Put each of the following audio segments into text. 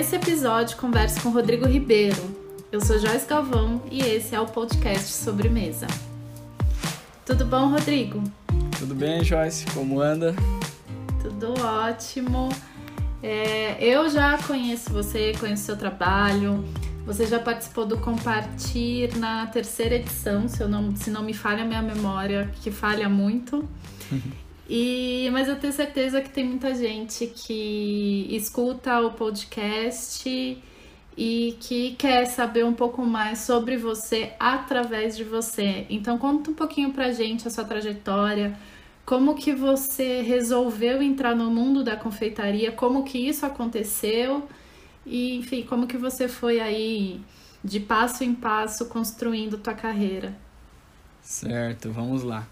nesse episódio converso com Rodrigo Ribeiro. Eu sou Joyce Galvão e esse é o podcast Sobremesa. Tudo bom, Rodrigo? Tudo bem, Joyce? Como anda? Tudo ótimo. É, eu já conheço você, conheço seu trabalho. Você já participou do Compartir na terceira edição, se, não, se não me falha a minha memória, que falha muito. E, mas eu tenho certeza que tem muita gente que escuta o podcast e que quer saber um pouco mais sobre você através de você. Então conta um pouquinho pra gente a sua trajetória, como que você resolveu entrar no mundo da confeitaria, como que isso aconteceu e, enfim, como que você foi aí de passo em passo construindo tua carreira. Certo, vamos lá.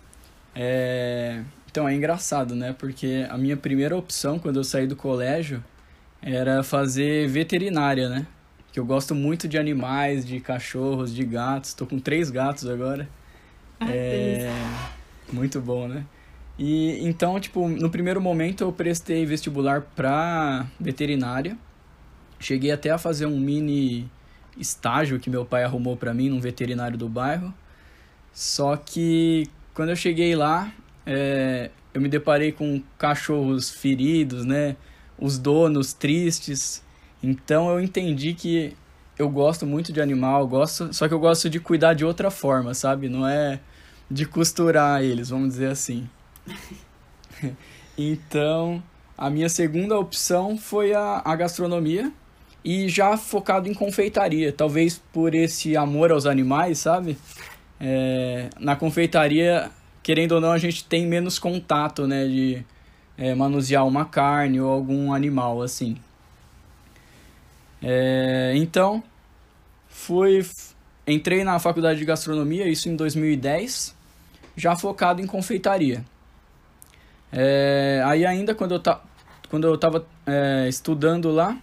É... Então é engraçado, né? Porque a minha primeira opção quando eu saí do colégio era fazer veterinária, né? Que eu gosto muito de animais, de cachorros, de gatos. Tô com três gatos agora. Ah, é muito bom, né? E então, tipo, no primeiro momento eu prestei vestibular pra veterinária. Cheguei até a fazer um mini estágio que meu pai arrumou para mim num veterinário do bairro. Só que quando eu cheguei lá, é, eu me deparei com cachorros feridos, né? Os donos tristes. Então eu entendi que eu gosto muito de animal, gosto, só que eu gosto de cuidar de outra forma, sabe? Não é de costurar eles, vamos dizer assim. então, a minha segunda opção foi a, a gastronomia e já focado em confeitaria, talvez por esse amor aos animais, sabe? É, na confeitaria, querendo ou não, a gente tem menos contato, né, de é, manusear uma carne ou algum animal assim. É, então, fui entrei na faculdade de gastronomia, isso em 2010, já focado em confeitaria. É, aí ainda quando eu, ta, quando eu tava é, estudando lá,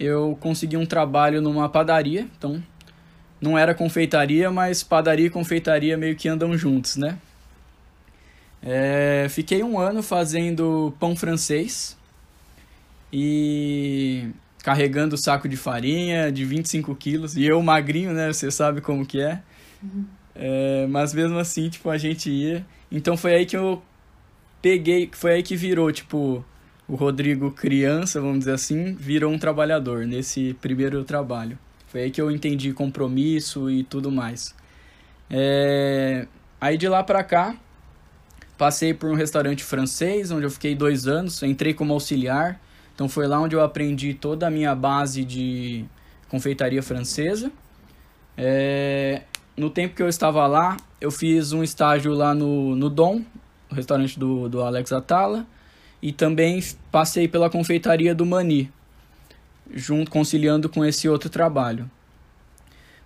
eu consegui um trabalho numa padaria, então não era confeitaria, mas padaria e confeitaria meio que andam juntos, né? É, fiquei um ano fazendo pão francês e carregando saco de farinha de 25 quilos. E eu magrinho, né? Você sabe como que é. Uhum. é. Mas mesmo assim, tipo, a gente ia. Então foi aí que eu peguei, foi aí que virou, tipo, o Rodrigo criança, vamos dizer assim, virou um trabalhador nesse primeiro trabalho. Foi aí que eu entendi compromisso e tudo mais. É... Aí de lá pra cá, passei por um restaurante francês, onde eu fiquei dois anos, entrei como auxiliar. Então foi lá onde eu aprendi toda a minha base de confeitaria francesa. É... No tempo que eu estava lá, eu fiz um estágio lá no, no Dom, o restaurante do, do Alex Atala. E também passei pela confeitaria do Mani, junto conciliando com esse outro trabalho.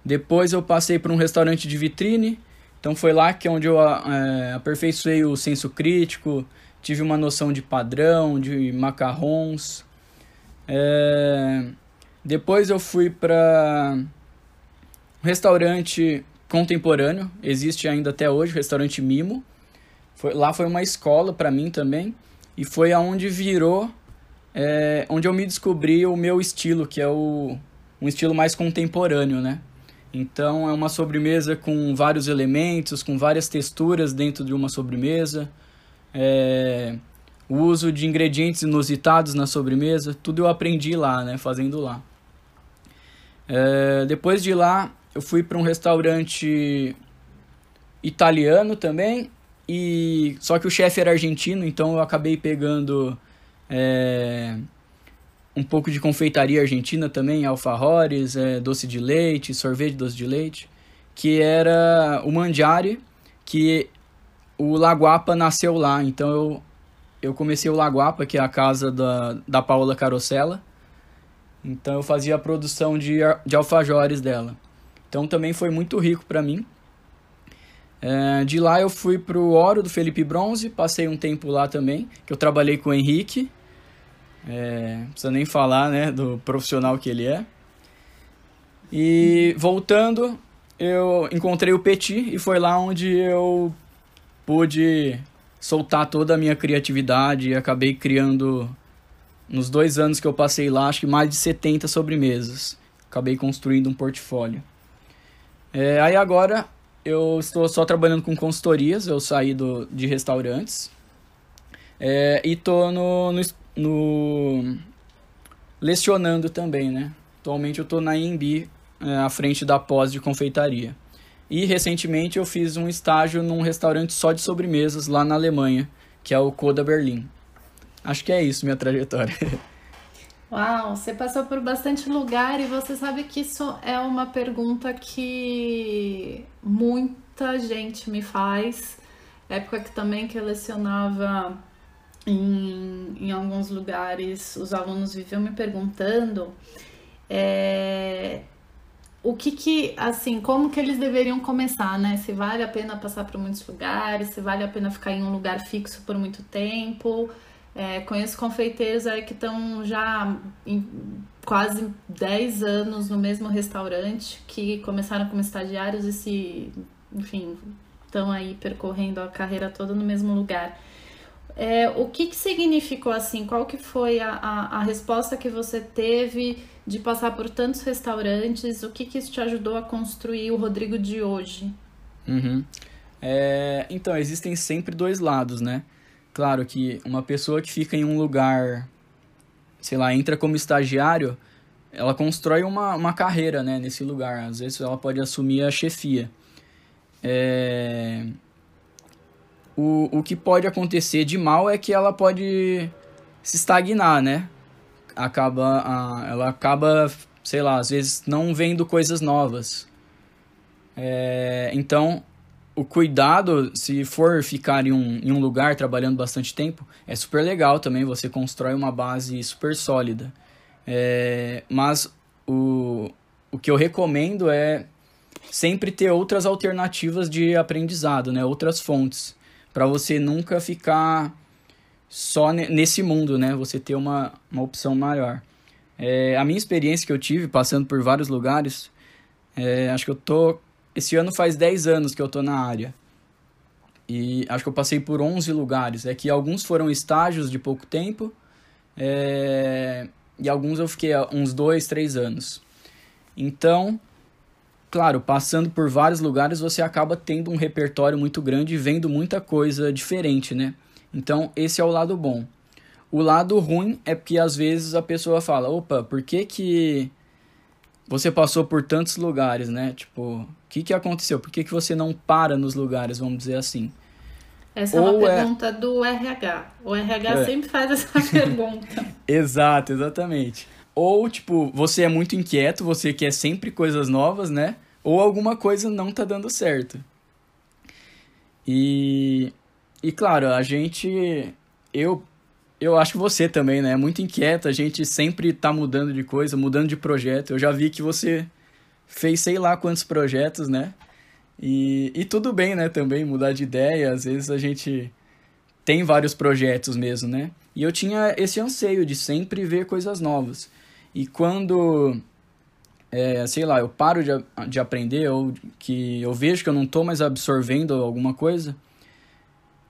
Depois eu passei por um restaurante de vitrine, então foi lá que é onde eu é, aperfeiçoei o senso crítico, tive uma noção de padrão, de macarrons. É, depois eu fui para um restaurante contemporâneo, existe ainda até hoje, o restaurante Mimo. Foi, lá foi uma escola para mim também. E foi aonde virou, é, onde eu me descobri o meu estilo, que é o, um estilo mais contemporâneo, né? Então é uma sobremesa com vários elementos, com várias texturas dentro de uma sobremesa. É, o uso de ingredientes inusitados na sobremesa, tudo eu aprendi lá, né? Fazendo lá. É, depois de lá, eu fui para um restaurante italiano também e só que o chefe era argentino, então eu acabei pegando é, um pouco de confeitaria argentina também, alfajores, é, doce de leite, sorvete doce de leite, que era o mandiari, que o Laguapa nasceu lá. Então eu, eu comecei o Laguapa, que é a casa da, da Paola Carosella. Então eu fazia a produção de, de alfajores dela. Então também foi muito rico para mim. É, de lá eu fui pro Oro do Felipe Bronze, passei um tempo lá também, que eu trabalhei com o Henrique. É, não precisa nem falar, né, do profissional que ele é. E voltando, eu encontrei o Petit e foi lá onde eu pude soltar toda a minha criatividade e acabei criando nos dois anos que eu passei lá, acho que mais de 70 sobremesas. Acabei construindo um portfólio. É, aí agora eu estou só trabalhando com consultorias, eu saí do, de restaurantes. É, e estou no, no, no, lecionando também, né? Atualmente eu estou na IMB, é, à frente da pós de confeitaria. E recentemente eu fiz um estágio num restaurante só de sobremesas lá na Alemanha, que é o Coda Berlim. Acho que é isso minha trajetória. Uau, você passou por bastante lugar e você sabe que isso é uma pergunta que muita gente me faz. Época que também que eu lecionava em, em alguns lugares, os alunos viviam me perguntando é, o que que, assim, como que eles deveriam começar, né? Se vale a pena passar por muitos lugares, se vale a pena ficar em um lugar fixo por muito tempo. É, conheço confeiteiros aí que estão já quase 10 anos no mesmo restaurante, que começaram como estagiários e se, enfim, estão aí percorrendo a carreira toda no mesmo lugar. É, o que, que significou assim? Qual que foi a, a, a, resposta que você teve de passar por tantos restaurantes? O que, que isso te ajudou a construir o Rodrigo de hoje? Uhum. É, então, existem sempre dois lados, né? Claro que uma pessoa que fica em um lugar, sei lá, entra como estagiário, ela constrói uma, uma carreira né, nesse lugar. Às vezes ela pode assumir a chefia. É... O, o que pode acontecer de mal é que ela pode se estagnar, né? Acaba, a, ela acaba, sei lá, às vezes não vendo coisas novas. É, então, o cuidado, se for ficar em um, em um lugar trabalhando bastante tempo, é super legal também, você constrói uma base super sólida. É, mas o, o que eu recomendo é sempre ter outras alternativas de aprendizado, né? outras fontes, para você nunca ficar só nesse mundo, né? você ter uma, uma opção maior. É, a minha experiência que eu tive passando por vários lugares, é, acho que eu tô esse ano faz 10 anos que eu tô na área. E acho que eu passei por 11 lugares. É que alguns foram estágios de pouco tempo. É... E alguns eu fiquei uns 2, 3 anos. Então, claro, passando por vários lugares, você acaba tendo um repertório muito grande e vendo muita coisa diferente, né? Então, esse é o lado bom. O lado ruim é porque às vezes a pessoa fala: opa, por que que você passou por tantos lugares, né? Tipo, o que, que aconteceu? Por que, que você não para nos lugares, vamos dizer assim? Essa Ou é uma pergunta é... do RH. O RH é. sempre faz essa pergunta. Exato, exatamente. Ou, tipo, você é muito inquieto, você quer sempre coisas novas, né? Ou alguma coisa não tá dando certo. E, e claro, a gente. Eu eu acho que você também, né? É muito inquieta, a gente sempre tá mudando de coisa, mudando de projeto. Eu já vi que você fez sei lá quantos projetos, né? E, e tudo bem, né? Também mudar de ideia, às vezes a gente tem vários projetos mesmo, né? E eu tinha esse anseio de sempre ver coisas novas. E quando, é, sei lá, eu paro de, de aprender ou que eu vejo que eu não tô mais absorvendo alguma coisa,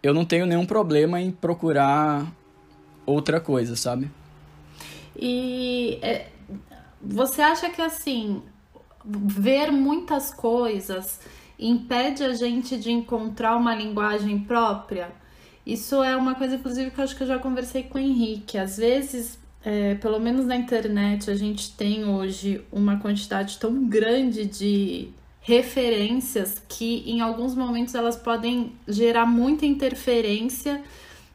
eu não tenho nenhum problema em procurar outra coisa, sabe? E é, você acha que assim, ver muitas coisas impede a gente de encontrar uma linguagem própria? Isso é uma coisa, inclusive, que eu acho que eu já conversei com o Henrique. Às vezes, é, pelo menos na internet, a gente tem hoje uma quantidade tão grande de referências que em alguns momentos elas podem gerar muita interferência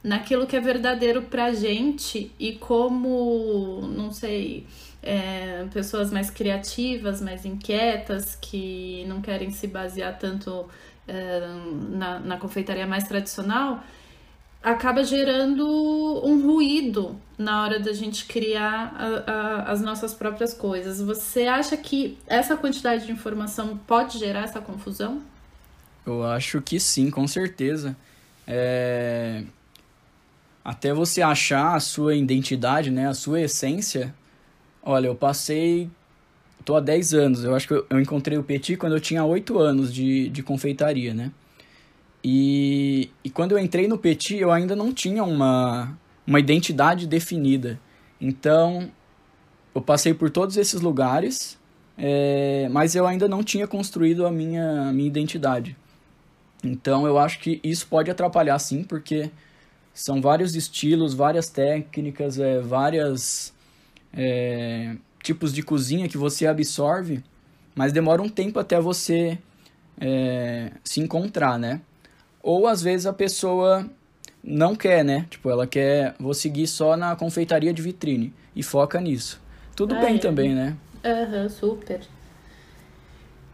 naquilo que é verdadeiro pra gente e como, não sei, é, pessoas mais criativas, mais inquietas, que não querem se basear tanto é, na, na confeitaria mais tradicional, acaba gerando um ruído na hora da gente criar a, a, as nossas próprias coisas. Você acha que essa quantidade de informação pode gerar essa confusão? Eu acho que sim, com certeza. É até você achar a sua identidade, né, a sua essência. Olha, eu passei. tô há 10 anos. Eu acho que eu, encontrei o Petit quando eu tinha 8 anos de, de confeitaria, né? E, e quando eu entrei no Petit, eu ainda não tinha uma, uma identidade definida. Então, eu passei por todos esses lugares, é, mas eu ainda não tinha construído a minha, a minha identidade. Então, eu acho que isso pode atrapalhar sim, porque são vários estilos, várias técnicas, é, várias é, tipos de cozinha que você absorve, mas demora um tempo até você é, se encontrar, né? Ou às vezes a pessoa não quer, né? Tipo, ela quer, vou seguir só na confeitaria de vitrine e foca nisso. Tudo bem é. também, né? Aham, uhum, super.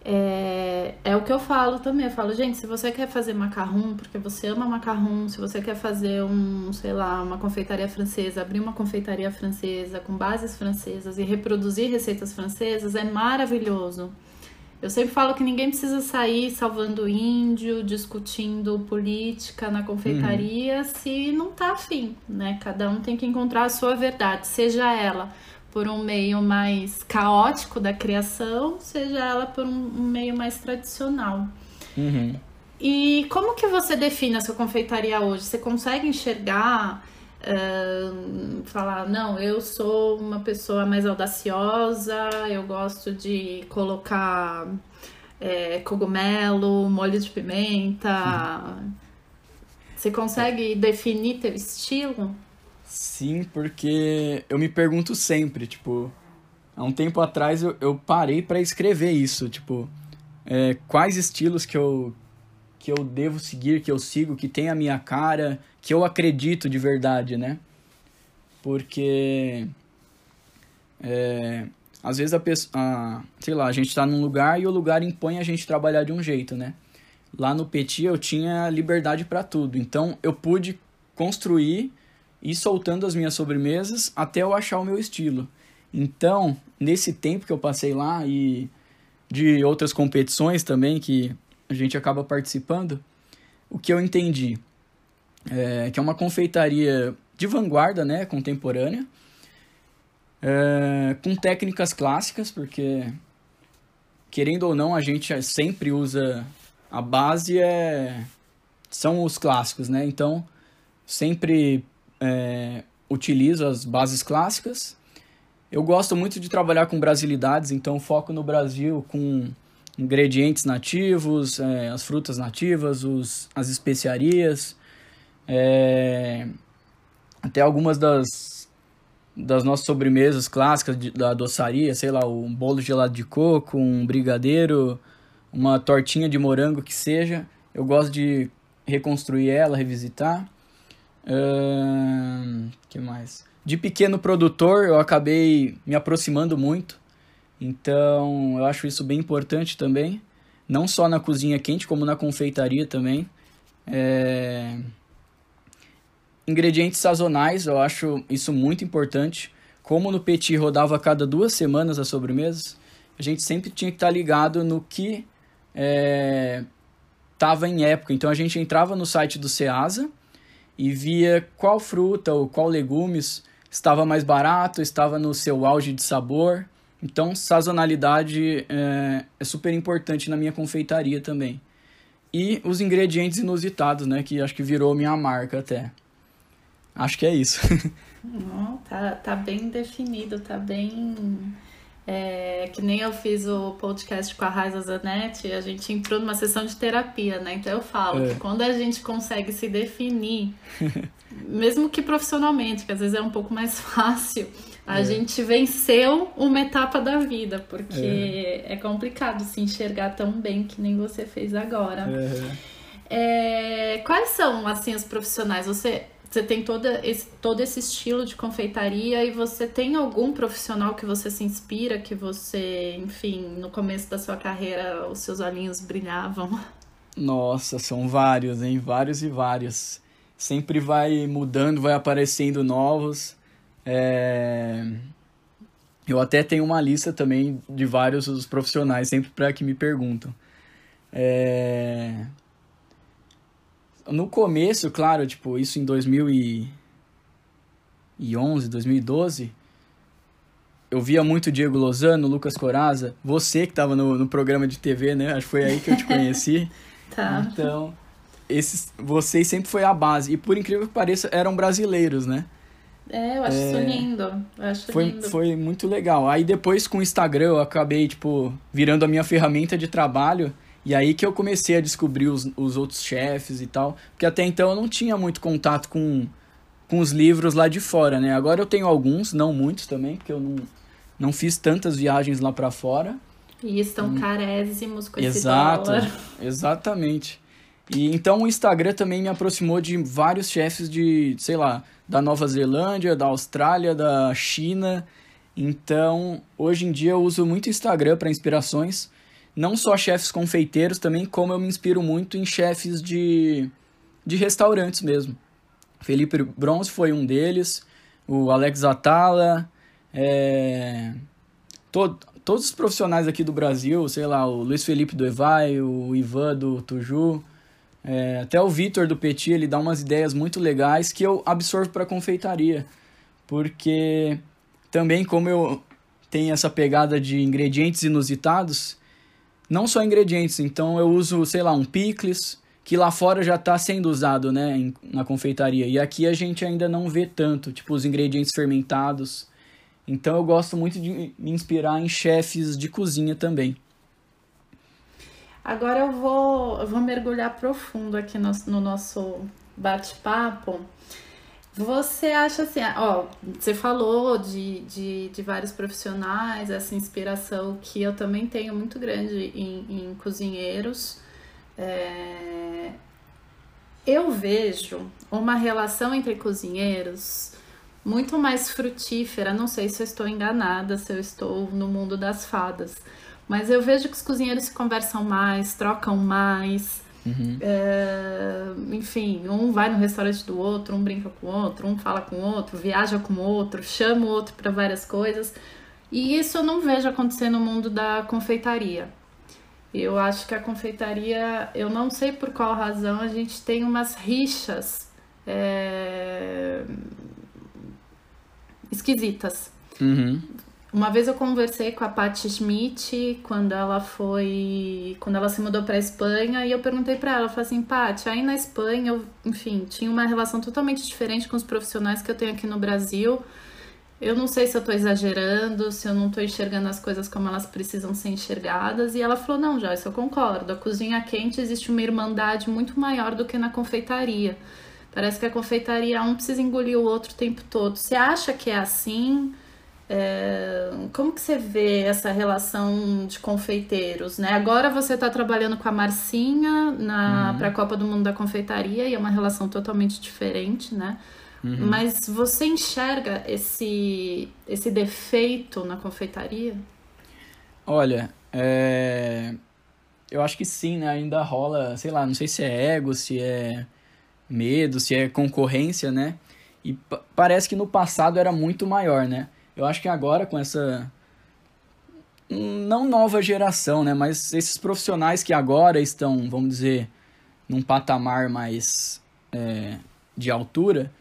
É, é o que eu falo também. Eu falo, gente, se você quer fazer macarrão, porque você ama macarrão, se você quer fazer um, sei lá, uma confeitaria francesa, abrir uma confeitaria francesa com bases francesas e reproduzir receitas francesas, é maravilhoso. Eu sempre falo que ninguém precisa sair salvando índio, discutindo política na confeitaria uhum. se não tá afim, né? Cada um tem que encontrar a sua verdade, seja ela por um meio mais caótico da criação, seja ela por um, meio mais tradicional. Uhum. E como que você define a sua confeitaria hoje? Você consegue enxergar Uh, falar, não, eu sou uma pessoa mais audaciosa, eu gosto de colocar é, cogumelo, molho de pimenta. Você consegue definir teu estilo? Sim, porque eu me pergunto sempre, tipo, há um tempo atrás eu, eu parei para escrever isso, tipo, é, quais estilos que eu, que eu devo seguir, que eu sigo, que tem a minha cara, que eu acredito de verdade, né? Porque é, às vezes a pessoa, sei lá, a gente está num lugar e o lugar impõe a gente trabalhar de um jeito, né? Lá no Petit eu tinha liberdade para tudo, então eu pude construir e soltando as minhas sobremesas até eu achar o meu estilo. Então, nesse tempo que eu passei lá e de outras competições também que a gente acaba participando, o que eu entendi? É, que é uma confeitaria de vanguarda, né, contemporânea, é, com técnicas clássicas, porque querendo ou não a gente sempre usa a base é são os clássicos, né? Então sempre é, utilizo as bases clássicas. Eu gosto muito de trabalhar com brasilidades, então foco no Brasil com ingredientes nativos, é, as frutas nativas, os, as especiarias, é, até algumas das, das nossas sobremesas clássicas de, da doçaria, sei lá, um bolo gelado de coco, um brigadeiro, uma tortinha de morango que seja. Eu gosto de reconstruir ela, revisitar. Uh, que mais? De pequeno produtor, eu acabei me aproximando muito. Então, eu acho isso bem importante também. Não só na cozinha quente, como na confeitaria também. É... Ingredientes sazonais, eu acho isso muito importante. Como no Petit rodava cada duas semanas as sobremesas, a gente sempre tinha que estar ligado no que estava é, em época. Então a gente entrava no site do Ceasa e via qual fruta ou qual legumes estava mais barato, estava no seu auge de sabor. Então, sazonalidade é, é, super importante na minha confeitaria também. E os ingredientes inusitados, né? Que acho que virou minha marca até. Acho que é isso. Não, tá, tá bem definido, tá bem. É, que nem eu fiz o podcast com a Raiza Zanetti, a gente entrou numa sessão de terapia, né? Então eu falo é. que quando a gente consegue se definir, mesmo que profissionalmente, que às vezes é um pouco mais fácil, a é. gente venceu uma etapa da vida, porque é. é. complicado se enxergar tão bem que nem você fez agora. É, quais são, assim, os profissionais? Você você tem toda esse, todo esse estilo de confeitaria e você tem algum profissional que você se inspira, que você, enfim, no começo da sua carreira os seus olhinhos brilhavam? Nossa, são vários, hein? Vários e vários. Sempre vai mudando, vai aparecendo novos. É... Eu até tenho uma lista também de vários os profissionais, sempre para que me perguntam. É no começo, claro, tipo, isso em 2011, 2012, eu via muito Diego Lozano, Lucas Coraza, você que estava no, no programa de TV, né? Acho que foi aí que eu te conheci. tá. Então, esses, vocês sempre foi a base. E por incrível que pareça, eram brasileiros, né? É, eu acho é... isso lindo. Eu acho foi, lindo. foi muito legal. Aí depois com o Instagram eu acabei, tipo, virando a minha ferramenta de trabalho. E aí que eu comecei a descobrir os, os outros chefes e tal. Porque até então eu não tinha muito contato com, com os livros lá de fora, né? Agora eu tenho alguns, não muitos também, porque eu não, não fiz tantas viagens lá para fora. E estão hum. carésimos com Exato, esse dólar. Exatamente. E então o Instagram também me aproximou de vários chefes de, sei lá, da Nova Zelândia, da Austrália, da China. Então, hoje em dia eu uso muito Instagram para inspirações, não só chefes confeiteiros também, como eu me inspiro muito em chefes de de restaurantes mesmo. Felipe Bronze foi um deles, o Alex Atala, é... Todo, todos os profissionais aqui do Brasil, sei lá, o Luiz Felipe do Evai, o Ivan do Tuju, é, até o Vitor do Petit, ele dá umas ideias muito legais que eu absorvo para confeitaria. Porque também como eu tenho essa pegada de ingredientes inusitados, não só ingredientes, então eu uso, sei lá, um picles, que lá fora já está sendo usado, né, na confeitaria. E aqui a gente ainda não vê tanto, tipo os ingredientes fermentados. Então eu gosto muito de me inspirar em chefes de cozinha também. Agora eu vou, eu vou mergulhar profundo aqui no, no nosso bate-papo. Você acha assim, ó, você falou de, de, de, vários profissionais, essa inspiração que eu também tenho muito grande em, em cozinheiros. É... Eu vejo uma relação entre cozinheiros muito mais frutífera. Não sei se eu estou enganada, se eu estou no mundo das fadas mas eu vejo que os cozinheiros se conversam mais, trocam mais. Uhum. É, enfim, um vai no restaurante do outro, um brinca com o outro, um fala com o outro, viaja com o outro, chama o outro para várias coisas. E isso eu não vejo acontecer no mundo da confeitaria. Eu acho que a confeitaria, eu não sei por qual razão, a gente tem umas rixas é, esquisitas. Uhum. Uma vez eu conversei com a Patti Schmidt quando ela foi, quando ela se mudou para Espanha e eu perguntei para ela, falei assim, Patti, aí na Espanha eu, enfim, tinha uma relação totalmente diferente com os profissionais que eu tenho aqui no Brasil. Eu não sei se eu tô exagerando, se eu não tô enxergando as coisas como elas precisam ser enxergadas. E ela falou: não, Joyce, eu concordo. A cozinha quente existe uma irmandade muito maior do que na confeitaria. Parece que a confeitaria um precisa engolir o outro o tempo todo. Você acha que é assim? É, como que você vê essa relação de confeiteiros, né? Agora você está trabalhando com a Marcinha na uhum. para a Copa do Mundo da Confeitaria e é uma relação totalmente diferente, né? Uhum. Mas você enxerga esse esse defeito na confeitaria? Olha, é... eu acho que sim, né? Ainda rola, sei lá, não sei se é ego, se é medo, se é concorrência, né? E parece que no passado era muito maior, né? Eu acho que agora com essa não nova geração, né, mas esses profissionais que agora estão, vamos dizer, num patamar mais é, de altura,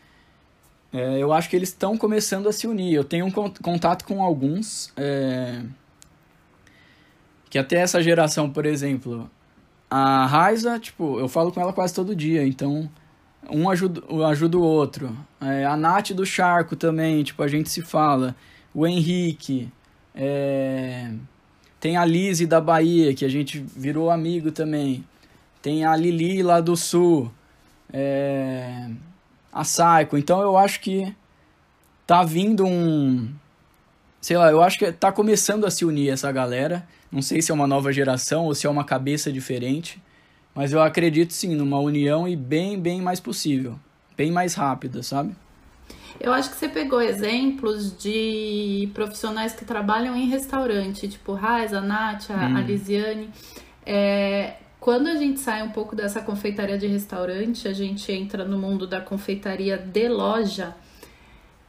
é, eu acho que eles estão começando a se unir. Eu tenho um contato com alguns é, que até essa geração, por exemplo, a Raiza, tipo, eu falo com ela quase todo dia, então um ajuda, ajuda o outro. É, a Nath do Charco também, tipo, a gente se fala. O Henrique. É... Tem a Lise da Bahia, que a gente virou amigo também. Tem a Lili lá do Sul. É... A Saiko. Então eu acho que tá vindo um. Sei lá, eu acho que tá começando a se unir essa galera. Não sei se é uma nova geração ou se é uma cabeça diferente. Mas eu acredito sim numa união e bem, bem mais possível. Bem mais rápida, sabe? Eu acho que você pegou exemplos de profissionais que trabalham em restaurante, tipo Raiz, a Nath, a, hum. a Lisiane. É, quando a gente sai um pouco dessa confeitaria de restaurante, a gente entra no mundo da confeitaria de loja,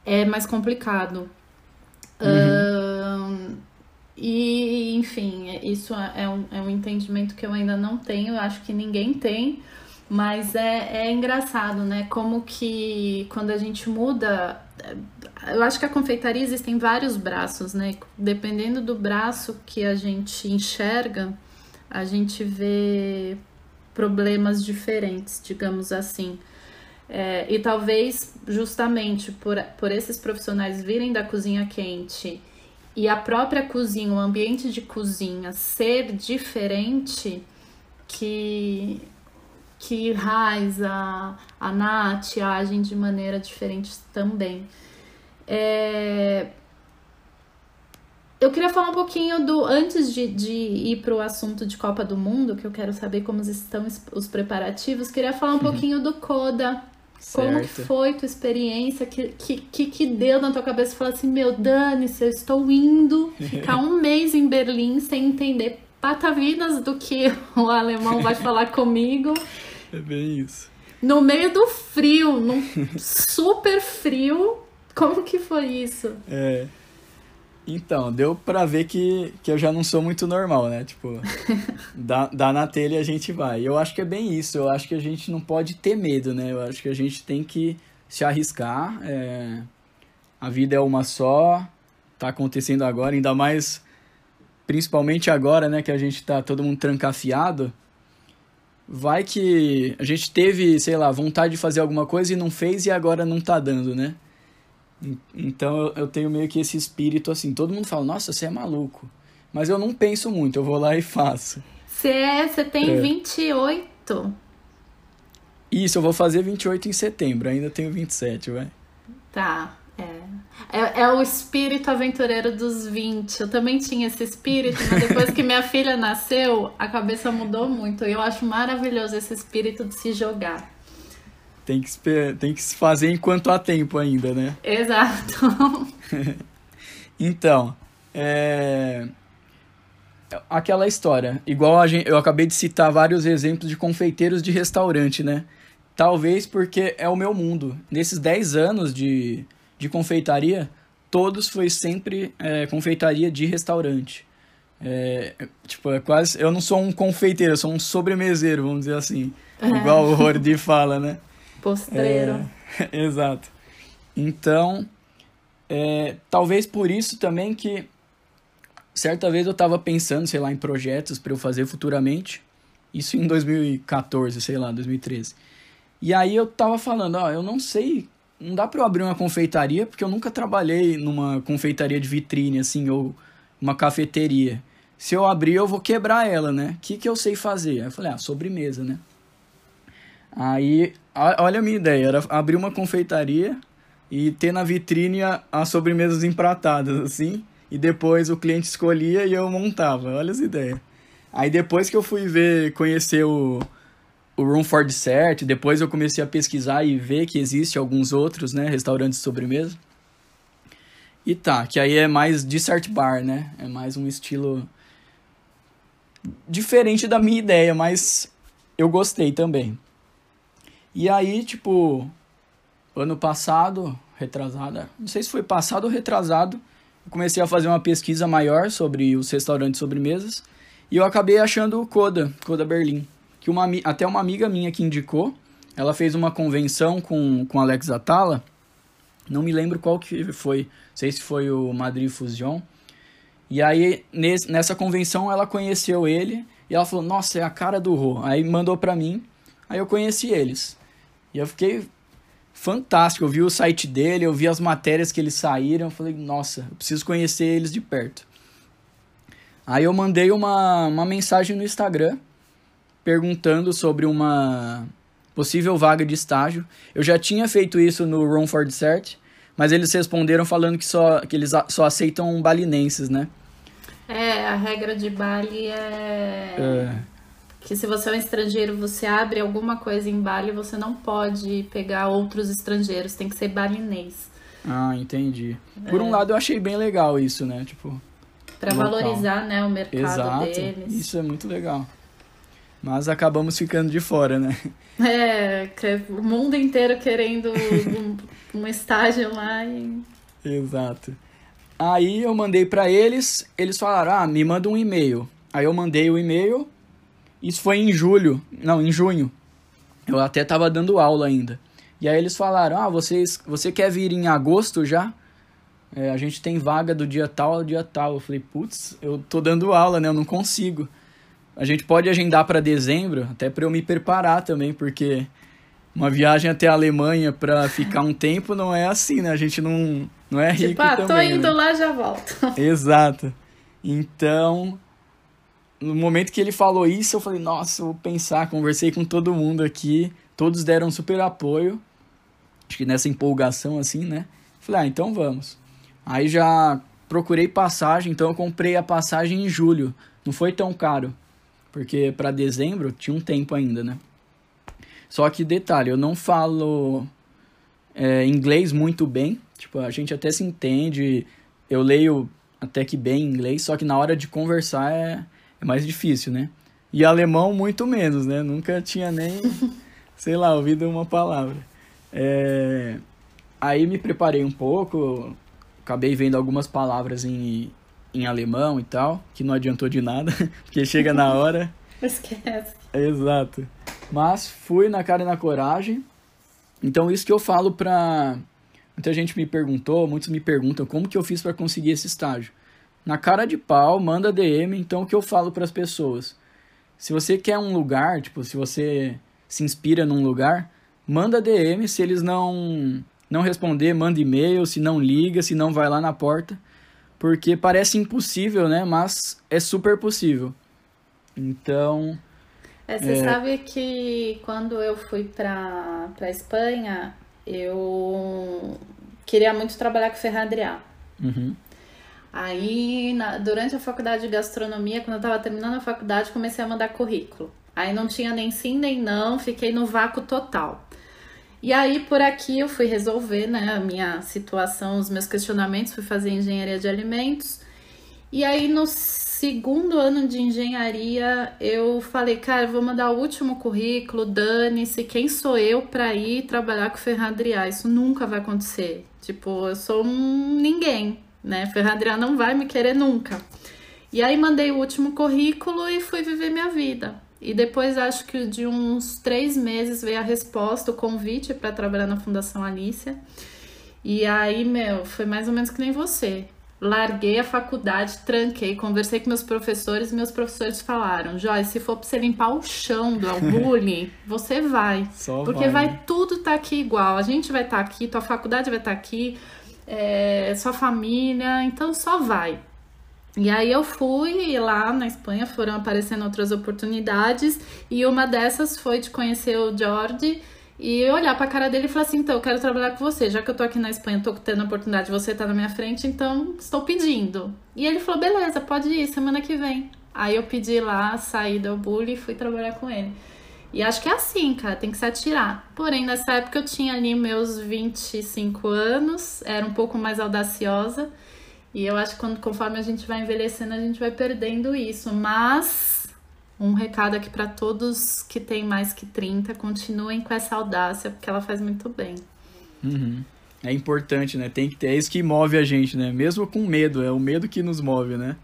é mais complicado. Uhum. E, enfim, isso é um, é um entendimento que eu ainda não tenho, eu acho que ninguém tem, mas é, é engraçado, né? Como que quando a gente muda. Eu acho que a confeitaria existem vários braços, né? Dependendo do braço que a gente enxerga, a gente vê problemas diferentes, digamos assim. É, e talvez justamente por, por esses profissionais virem da cozinha quente e a própria cozinha, o ambiente de cozinha ser diferente, que, que Raiz, a, a Nath agem de maneira diferente também. É, eu queria falar um pouquinho do. Antes de, de ir para o assunto de Copa do Mundo, que eu quero saber como estão os preparativos, queria falar um uhum. pouquinho do Coda. Certo. Como foi tua experiência? Que, que, que, que deu na tua cabeça? Falar assim, meu, Dani-se, eu estou indo ficar um mês em Berlim sem entender patavinas do que o alemão vai falar comigo. É bem isso. No meio do frio, num super frio. Como que foi isso? É. Então, deu pra ver que, que eu já não sou muito normal, né? Tipo, dá, dá na telha e a gente vai. Eu acho que é bem isso. Eu acho que a gente não pode ter medo, né? Eu acho que a gente tem que se arriscar. É... A vida é uma só. Tá acontecendo agora, ainda mais... Principalmente agora, né? Que a gente tá todo mundo trancafiado. Vai que a gente teve, sei lá, vontade de fazer alguma coisa e não fez e agora não tá dando, né? Então eu tenho meio que esse espírito assim. Todo mundo fala, nossa, você é maluco. Mas eu não penso muito, eu vou lá e faço. Você é, você tem é. 28? Isso, eu vou fazer 28 em setembro, ainda tenho 27, vai. Tá, é. é. É o espírito aventureiro dos 20. Eu também tinha esse espírito, mas depois que minha filha nasceu, a cabeça mudou muito. E eu acho maravilhoso esse espírito de se jogar. Tem que, tem que se fazer enquanto há tempo ainda, né? Exato. então, é... Aquela história. Igual a gente, eu acabei de citar vários exemplos de confeiteiros de restaurante, né? Talvez porque é o meu mundo. Nesses 10 anos de, de confeitaria, todos foi sempre é, confeitaria de restaurante. É, tipo, é quase. Eu não sou um confeiteiro, eu sou um sobremeseiro, vamos dizer assim. Igual o Rordi fala, né? Postreiro. É, exato. Então, é, talvez por isso também que certa vez eu estava pensando, sei lá, em projetos para eu fazer futuramente. Isso em 2014, sei lá, 2013. E aí eu tava falando, ó, eu não sei, não dá para eu abrir uma confeitaria porque eu nunca trabalhei numa confeitaria de vitrine assim ou uma cafeteria. Se eu abrir, eu vou quebrar ela, né? O que, que eu sei fazer? Aí eu falei, ah, sobremesa, né? Aí, olha a minha ideia, era abrir uma confeitaria e ter na vitrine as sobremesas empratadas, assim, e depois o cliente escolhia e eu montava. Olha as ideias. Aí depois que eu fui ver, conhecer o, o Room for Dessert, depois eu comecei a pesquisar e ver que existe alguns outros, né, restaurantes de sobremesa. E tá, que aí é mais dessert bar, né? É mais um estilo diferente da minha ideia, mas eu gostei também. E aí, tipo, ano passado, retrasada, não sei se foi passado ou retrasado, eu comecei a fazer uma pesquisa maior sobre os restaurantes sobremesas e eu acabei achando o Coda, Coda Berlim, que uma, até uma amiga minha que indicou, ela fez uma convenção com, com Alex Atala, não me lembro qual que foi, não sei se foi o Madrid Fusion, e aí nesse, nessa convenção ela conheceu ele e ela falou, nossa, é a cara do Rô, aí mandou pra mim, aí eu conheci eles. E eu fiquei fantástico. Eu vi o site dele, eu vi as matérias que eles saíram. Eu falei, nossa, eu preciso conhecer eles de perto. Aí eu mandei uma, uma mensagem no Instagram perguntando sobre uma possível vaga de estágio. Eu já tinha feito isso no Room for Dessert, mas eles responderam falando que só, que eles só aceitam balinenses, né? É, a regra de Bali é... é que se você é um estrangeiro, você abre alguma coisa em Bali, você não pode pegar outros estrangeiros, tem que ser balinês. Ah, entendi. Por é. um lado eu achei bem legal isso, né? Tipo, para valorizar, né, o mercado Exato. deles. Isso é muito legal. Mas acabamos ficando de fora, né? É, o mundo inteiro querendo um, um estágio lá e... Exato. Aí eu mandei para eles, eles falaram: "Ah, me manda um e-mail". Aí eu mandei o e-mail, isso foi em julho, não, em junho. Eu até tava dando aula ainda. E aí eles falaram: "Ah, vocês, você quer vir em agosto já?" É, a gente tem vaga do dia tal ao dia tal. Eu falei: "Putz, eu tô dando aula, né? Eu não consigo." A gente pode agendar para dezembro, até para eu me preparar também, porque uma viagem até a Alemanha para ficar um tempo não é assim, né? A gente não, não é rico tipo, ah, também. tô indo né? lá, já volto. Exato. Então, no momento que ele falou isso, eu falei, nossa, vou pensar, conversei com todo mundo aqui, todos deram super apoio. Acho que nessa empolgação assim, né? Falei, ah, então vamos. Aí já procurei passagem, então eu comprei a passagem em julho. Não foi tão caro, porque para dezembro tinha um tempo ainda, né? Só que detalhe, eu não falo é, inglês muito bem. Tipo, a gente até se entende. Eu leio até que bem inglês, só que na hora de conversar é, é mais difícil, né? E alemão muito menos, né? Nunca tinha nem, sei lá, ouvido uma palavra. É... Aí me preparei um pouco, acabei vendo algumas palavras em, em alemão e tal, que não adiantou de nada, porque chega na hora. Esquece. Exato. Mas fui na cara e na coragem. Então isso que eu falo pra. Muita gente me perguntou, muitos me perguntam como que eu fiz para conseguir esse estágio. Na cara de pau, manda DM, então o que eu falo para as pessoas? Se você quer um lugar, tipo, se você se inspira num lugar, manda DM, se eles não não responder, manda e-mail, se não liga, se não vai lá na porta, porque parece impossível, né? Mas é super possível. Então, É, você sabe que quando eu fui pra, pra Espanha, eu queria muito trabalhar com ferradriá. uhum, Aí, na- durante a faculdade de gastronomia, quando eu tava terminando a faculdade, comecei a mandar currículo. Aí não tinha nem sim nem não, fiquei no vácuo total. E aí, por aqui, eu fui resolver, né, a minha situação, os meus questionamentos, fui fazer engenharia de alimentos. E aí, no segundo ano de engenharia, eu falei, cara, vou mandar o último currículo, dane-se, quem sou eu pra ir trabalhar com ferradriá? Isso nunca vai acontecer. Tipo, eu sou um ninguém, né? Ferradriá não vai me querer nunca. E aí mandei o último currículo e fui viver minha vida. E depois, acho que de uns três meses, veio a resposta, o convite para trabalhar na Fundação Alícia. E aí, meu, foi mais ou menos que nem você. Larguei a faculdade, tranquei, conversei com meus professores e meus professores falaram: Joyce, se for pra você limpar o chão do bullying, você vai. Só Porque vai, vai, tudo tá aqui igual. A gente vai estar aqui, tua faculdade vai estar aqui, é, sua família, então só vai. E aí eu fui e lá na Espanha foram aparecendo outras oportunidades e uma dessas foi de conhecer o Jordi e olhar pra cara dele e falar assim, então eu quero trabalhar com você, já que eu tô aqui na Espanha, tô tendo a oportunidade, você tá na minha frente, então estou pedindo. E ele falou, beleza, pode ir, semana que vem. Aí eu pedi lá, saí do bullying e fui trabalhar com ele. E acho que é assim, cara, tem que se atirar. Porém, nessa época eu tinha ali meus 25 anos, era um pouco mais audaciosa. E eu acho que quando, conforme a gente vai envelhecendo, a gente vai perdendo isso. Mas um recado aqui para todos que têm mais que 30, continuem com essa audácia, porque ela faz muito bem. Uhum. É importante, né? Tem que ter, é isso que move a gente, né? Mesmo com medo, é o medo que nos move, né?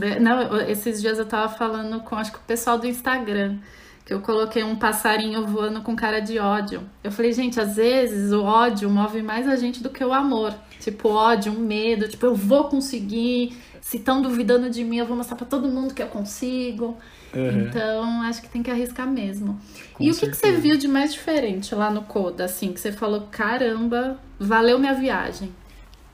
É, Não, esses dias eu tava falando com acho que o pessoal do Instagram, eu coloquei um passarinho voando com cara de ódio. Eu falei, gente, às vezes o ódio move mais a gente do que o amor. Tipo, ódio, um medo, tipo, eu vou conseguir. Se estão duvidando de mim, eu vou mostrar pra todo mundo que eu consigo. Uhum. Então, acho que tem que arriscar mesmo. Com e o que, que você viu de mais diferente lá no Coda, assim, que você falou, caramba, valeu minha viagem.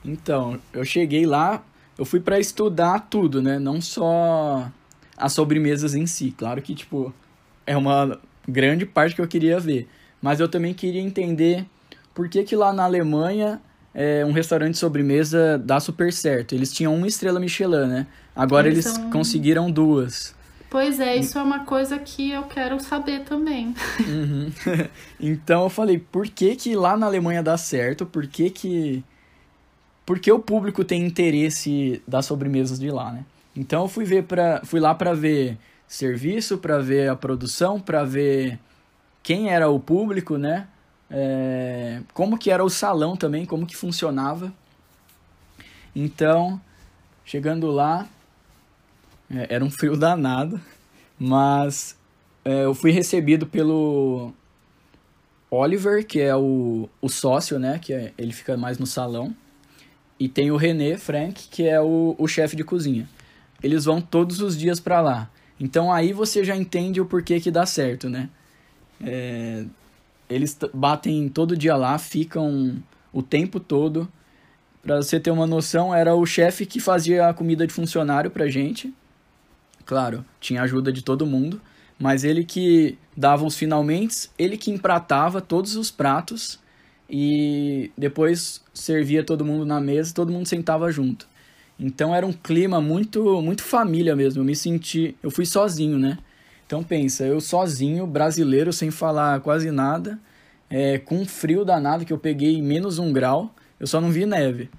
Então, eu cheguei lá, eu fui pra estudar tudo, né? Não só as sobremesas em si. Claro que, tipo, é uma grande parte que eu queria ver. Mas eu também queria entender por que que lá na Alemanha é, um restaurante de sobremesa dá super certo. Eles tinham uma estrela Michelin, né? Agora Eles eles são- conseguiram duas. Pois é, isso é uma coisa que eu quero saber também. Uhum. então eu falei, por que que lá na Alemanha dá certo? Por que que... Por que o público tem interesse das sobremesas de lá, né? Então eu fui ver para fui lá para ver serviço, para ver a produção, para ver quem era o público, né? É, como que era o salão também, como que funcionava. Então, chegando lá, é, era um frio danado, mas é, eu fui recebido pelo Oliver, que é o, o sócio, né? Que é- ele fica mais no salão. E tem o René Frank, que é o, o chefe de cozinha. Eles vão todos os dias pra lá. Então aí você já entende o porquê que dá certo, né? É, eles batem todo dia lá, ficam o tempo todo. Pra você ter uma noção, era o chefe que fazia a comida de funcionário pra gente. Claro, tinha ajuda de todo mundo. Mas ele que dava os finalmente, ele que empratava todos os pratos e depois servia todo mundo na mesa, todo mundo sentava junto. Então era um clima muito muito família mesmo. Eu me senti, eu fui sozinho, né? Então pensa, eu sozinho, brasileiro, sem falar quase nada, é, com um frio danado que eu peguei menos um grau, eu só não vi neve.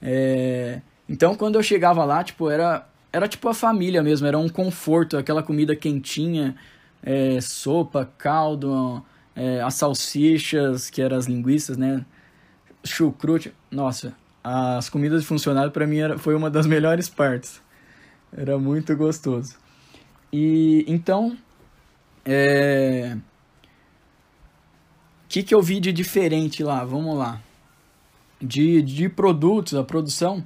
É, então quando eu chegava lá, tipo, era era tipo a família mesmo, era um conforto, aquela comida quentinha, é, sopa, caldo, é, as salsichas, que eram as linguiças, né? Chucrute. Nossa, as comidas de funcionário para mim era, foi uma das melhores partes. Era muito gostoso. E então, é... o que, que eu vi de diferente lá? Vamos lá. De, de produtos, a produção,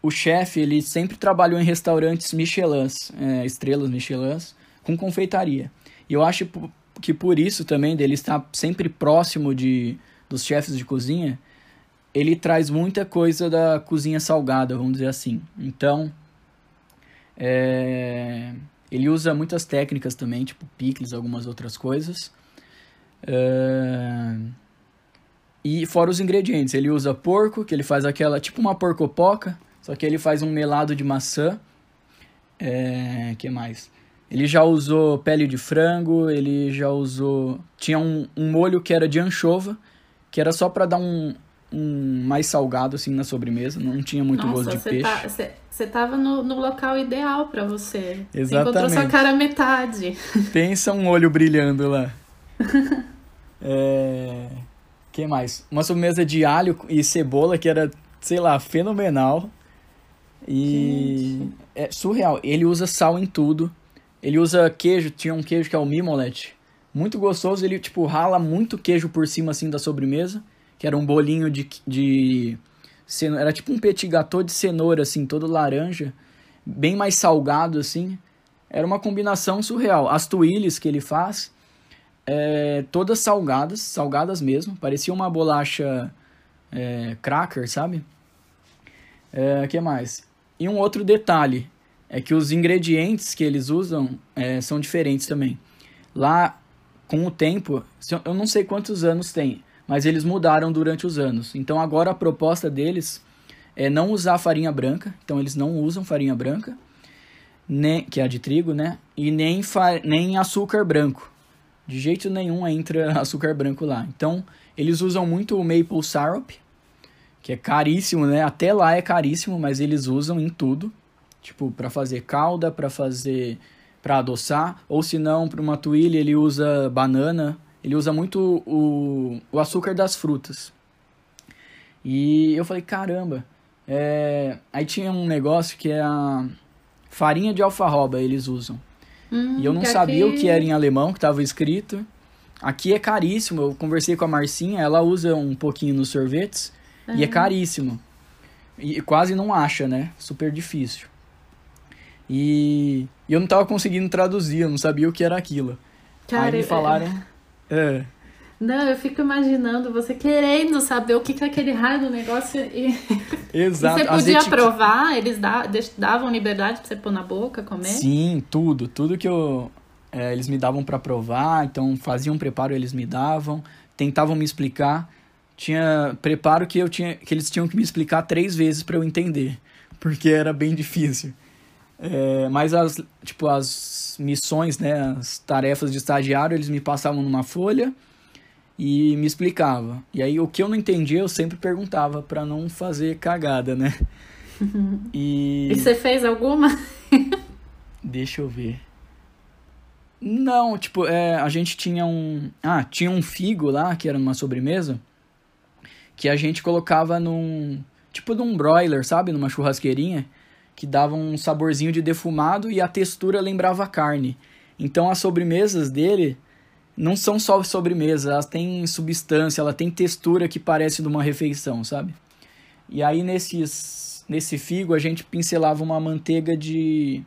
o chefe ele sempre trabalhou em restaurantes Michelin, é, estrelas Michelin, com confeitaria. E eu acho que por isso também dele estar sempre próximo de dos chefes de cozinha, ele traz muita coisa da cozinha salgada, vamos dizer assim. Então, é, ele usa muitas técnicas também, tipo picles, algumas outras coisas. É, e fora os ingredientes, ele usa porco, que ele faz aquela, tipo uma porcopoca, só que ele faz um melado de maçã. É, que mais? Ele já usou pele de frango, ele já usou. Tinha um, um molho que era de anchova, que era só para dar um, um mais salgado assim na sobremesa, não tinha muito Nossa, gosto de peixe. Tá, você tava no, no local ideal para você. Exatamente. Você encontrou sua cara metade. Pensa um olho brilhando lá. é... que mais? Uma sobremesa de alho e cebola que era, sei lá, fenomenal. E Gente. é surreal. Ele usa sal em tudo. Ele usa queijo, tinha um queijo que é o Mimolet. Muito gostoso, ele tipo rala muito queijo por cima assim da sobremesa, que era um bolinho de, de cenoura, era tipo um petit gâteau de cenoura assim, todo laranja, bem mais salgado assim. Era uma combinação surreal. As tuiles que ele faz, é, todas salgadas, salgadas mesmo, parecia uma bolacha é, cracker, sabe? É, que mais? E um outro detalhe é que os ingredientes que eles usam é, são diferentes também. Lá, com o tempo, eu não sei quantos anos tem, mas eles mudaram durante os anos. Então agora a proposta deles é não usar farinha branca, então eles não usam farinha branca, nem, que é a de trigo, né? E nem, nem açúcar branco. De jeito nenhum entra açúcar branco lá. Então eles usam muito o maple syrup, que é caríssimo, né? Até lá é caríssimo, mas eles usam em tudo, tipo para fazer calda, para fazer para adoçar, ou se não, para uma tuile ele usa banana, ele usa muito o, o açúcar das frutas. E eu falei, caramba, é... aí tinha um negócio que é a farinha de alfarroba, eles usam. Hum, e eu não sabia aqui... o que era em alemão, que estava escrito. Aqui é caríssimo, eu conversei com a Marcinha, ela usa um pouquinho nos sorvetes, Uhum. E é caríssimo. E quase não acha, né? Super difícil. E, eu não tava conseguindo traduzir, eu não sabia o que era aquilo. Cara, Aí me falaram. É. é. Não, eu fico imaginando você querendo saber o que, que é aquele raio do negócio e. Exato. E você podia etic... provar, eles davam liberdade pra você pôr na boca, comer? Sim, tudo. Tudo que eu. É, eles me davam para provar, então faziam um preparo, eles me davam, tentavam me explicar tinha preparo que eu tinha que eles tinham que me explicar três vezes para eu entender porque era bem difícil é, mas as tipo as missões né as tarefas de estagiário eles me passavam numa folha e me explicava. E aí o que eu não entendia eu sempre perguntava para não fazer cagada né? E... e você fez alguma? Deixa eu ver. Não tipo é, a gente tinha um ah tinha um figo lá que era numa sobremesa que a gente colocava num tipo num broiler, sabe, numa churrasqueirinha, que dava um saborzinho de defumado e a textura lembrava carne. Então as sobremesas dele não são só sobremesas, elas têm substância, ela tem textura que parece de uma refeição, sabe? E aí nesses nesse figo a gente pincelava uma manteiga de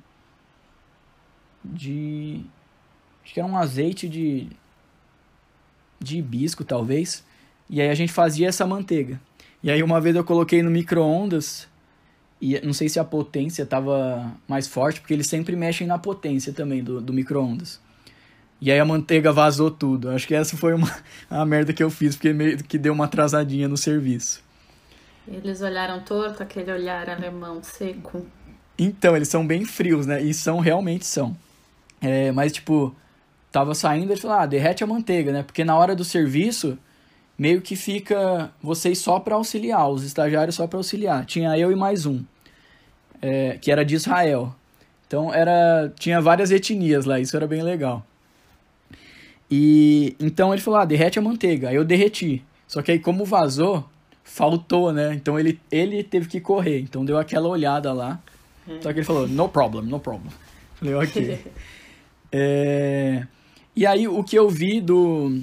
de acho que era um azeite de de hibisco, talvez. E aí a gente fazia essa manteiga. E aí uma vez eu coloquei no micro-ondas e não sei se a potência estava mais forte, porque eles sempre mexem na potência também do, do micro-ondas. E aí a manteiga vazou tudo. Acho que essa foi uma a merda que eu fiz, porque meio que deu uma atrasadinha no serviço. Eles olharam torto, aquele olhar alemão seco. Então, eles são bem frios, né? E são, realmente são. É, mas, tipo, tava saindo, ele falou, ah, derrete a manteiga, né? Porque na hora do serviço, meio que fica vocês só para auxiliar, os estagiários só para auxiliar. Tinha eu e mais um, é, que era de Israel. Então era tinha várias etnias lá, isso era bem legal. E então ele falou: ah, derrete a manteiga. Aí eu derreti. Só que aí, como vazou, faltou, né? Então ele, ele teve que correr. Então deu aquela olhada lá. Hum. Só que ele falou: no problem, no problem. Falei: ok. é... E aí o que eu vi do.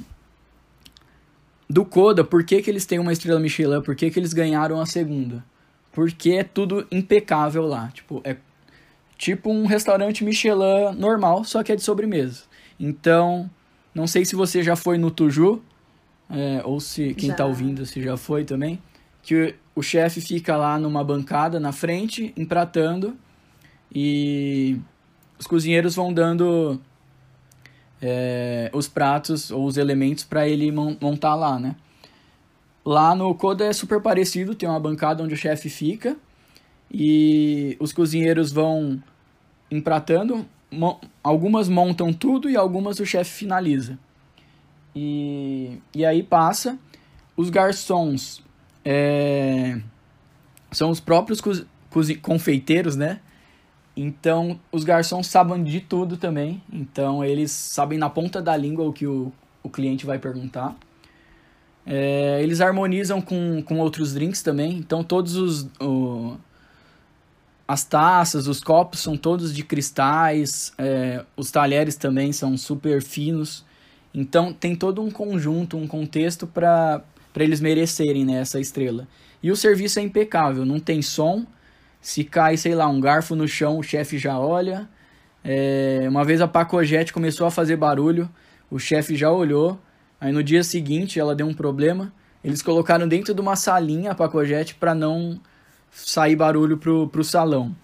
Do Coda, por que, que eles têm uma estrela Michelin? Por que, que eles ganharam a segunda? Porque é tudo impecável lá. Tipo, é tipo um restaurante Michelin normal, só que é de sobremesa. Então, não sei se você já foi no Tuju, é, ou se quem está ouvindo se já foi também, que o, o chefe fica lá numa bancada na frente, empratando, e os cozinheiros vão dando é, os pratos ou os elementos para ele montar lá, né? Lá no Coda é super parecido, tem uma bancada onde o chefe fica e os cozinheiros vão empratando, algumas montam tudo e algumas o chefe finaliza. E, e aí passa. Os garçons é, são os próprios confeiteiros, né? Então, os garçons sabem de tudo também. Então, eles sabem na ponta da língua o que o, o cliente vai perguntar. É, eles harmonizam com, com outros drinks também. Então, todos os... O, as taças, os copos são todos de cristais, é, os talheres também são super finos. Então tem todo um conjunto, um contexto para eles merecerem né, essa estrela. E o serviço é impecável, não tem som. Se cai, sei lá, um garfo no chão, o chefe já olha. É, uma vez a Pacojete começou a fazer barulho, o chefe já olhou. Aí no dia seguinte ela deu um problema. Eles colocaram dentro de uma salinha a Pacojete para não sair barulho pro, pro salão.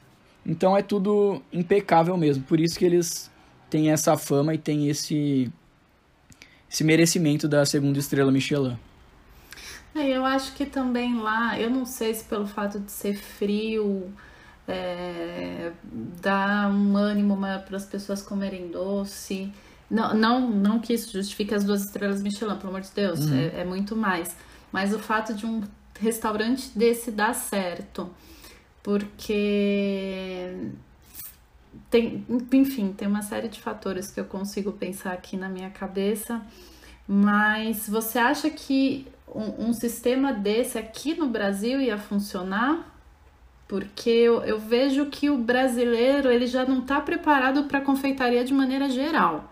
Então é tudo impecável mesmo. Por isso que eles têm essa fama e têm esse, esse merecimento da segunda estrela Michelin. É, eu acho que também lá, eu não sei se pelo fato de ser frio, é, dá um ânimo para as pessoas comerem doce. Não, não, não que isso justifique as duas estrelas Michelin, pelo amor de Deus, uhum. é, é muito mais. Mas o fato de um restaurante desse dar certo. Porque tem, enfim, tem uma série de fatores que eu consigo pensar aqui na minha cabeça, mas você acha que um, um sistema desse aqui no Brasil ia funcionar? Porque eu, eu vejo que o brasileiro ele já não está preparado para confeitaria de maneira geral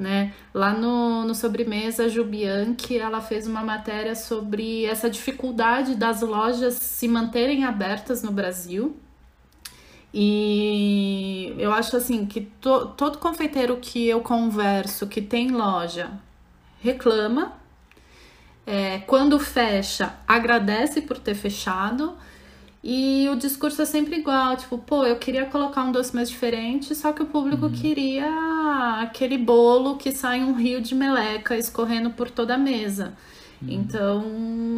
né? Lá no, no Sobremesa, a Jubianchi, ela fez uma matéria sobre essa dificuldade das lojas se manterem abertas no Brasil. E eu acho assim que to, todo confeiteiro que eu converso que tem loja reclama. É, quando fecha, agradece por ter fechado e o discurso é sempre igual, tipo, pô, eu queria colocar um doce mais diferente, só que o público uhum. queria aquele bolo que sai um rio de meleca escorrendo por toda a mesa. Uhum. Então,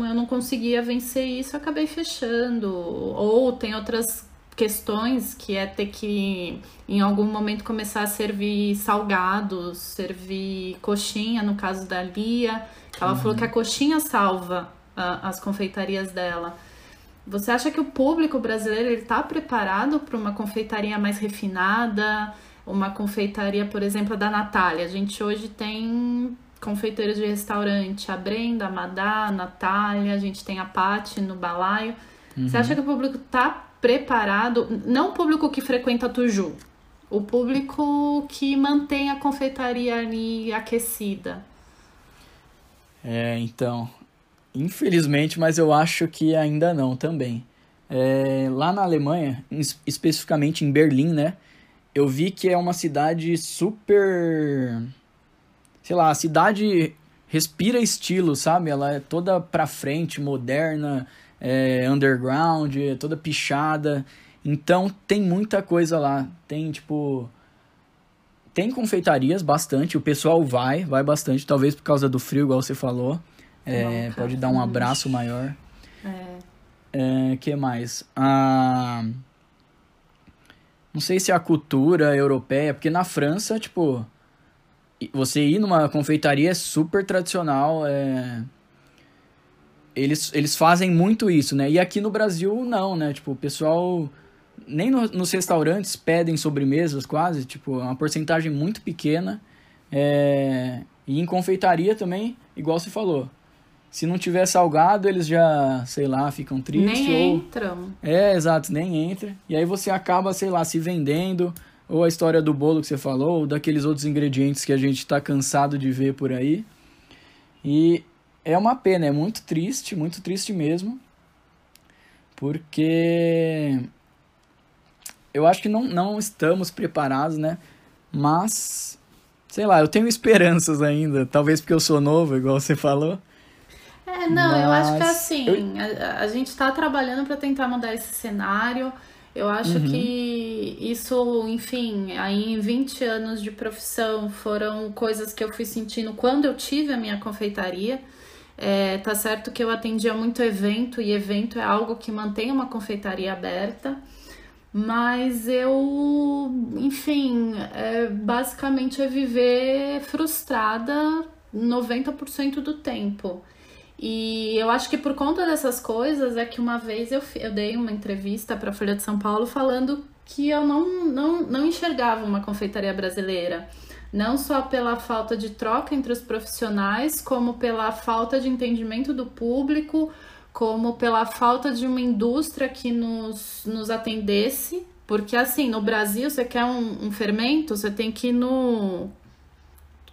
eu não conseguia vencer isso, acabei fechando. Ou tem outras questões que é ter que em algum momento começar a servir salgados, servir coxinha, no caso da Lia, ela uhum. falou que a coxinha salva uh, as confeitarias dela. Você acha que o público brasileiro está preparado para uma confeitaria mais refinada? Uma confeitaria, por exemplo, da Natália. A gente hoje tem confeiteiros de restaurante, a Brenda, a Madá, a Natália, a gente tem a Pati no balaio. Uhum. Você acha que o público está preparado? Não o público que frequenta Tuju, o público que mantém a confeitaria ali aquecida. É, então, Infelizmente, mas eu acho que ainda não também. É, lá na Alemanha, especificamente em Berlim, né? Eu vi que é uma cidade super. Sei lá, a cidade respira estilo, sabe? Ela é toda pra frente, moderna, é, underground, é toda pichada. Então tem muita coisa lá. Tem tipo. Tem confeitarias bastante, o pessoal vai, vai bastante, talvez por causa do frio, igual você falou. É, pode dar um abraço maior. É. é que mais? Ah, não sei se é a cultura europeia, porque na França, tipo, você ir numa confeitaria é super tradicional, é... Eles, eles fazem muito isso, né? E aqui no Brasil, não, né? Tipo, o pessoal... Nem no, nos restaurantes pedem sobremesas quase, tipo, é uma porcentagem muito pequena. É... E em confeitaria também, igual você falou. Se não tiver salgado, eles já, sei lá, ficam tristes. Nem ou... entram. É, exato, nem entra. E aí você acaba, sei lá, se vendendo ou a história do bolo que você falou, ou daqueles outros ingredientes que a gente está cansado de ver por aí. E é uma pena, é muito triste, muito triste mesmo, porque eu acho que não, não estamos preparados, né? Mas, sei lá, eu tenho esperanças ainda, talvez porque eu sou novo, igual você falou. É, não, Mas... eu acho que é assim, eu... a, a gente está trabalhando para tentar mudar esse cenário. Eu acho uhum. que isso, enfim, aí em 20 anos de profissão foram coisas que eu fui sentindo quando eu tive a minha confeitaria. É, tá certo que eu atendia muito evento e evento é algo que mantém uma confeitaria aberta, mas eu, enfim, é, basicamente é viver frustrada 90% do tempo. E eu acho que por conta dessas coisas é que uma vez eu, eu dei uma entrevista para a Folha de São Paulo falando que eu não, não, não enxergava uma confeitaria brasileira. Não só pela falta de troca entre os profissionais, como pela falta de entendimento do público, como pela falta de uma indústria que nos, nos atendesse. Porque, assim, no Brasil, você quer um, um fermento, você tem que ir no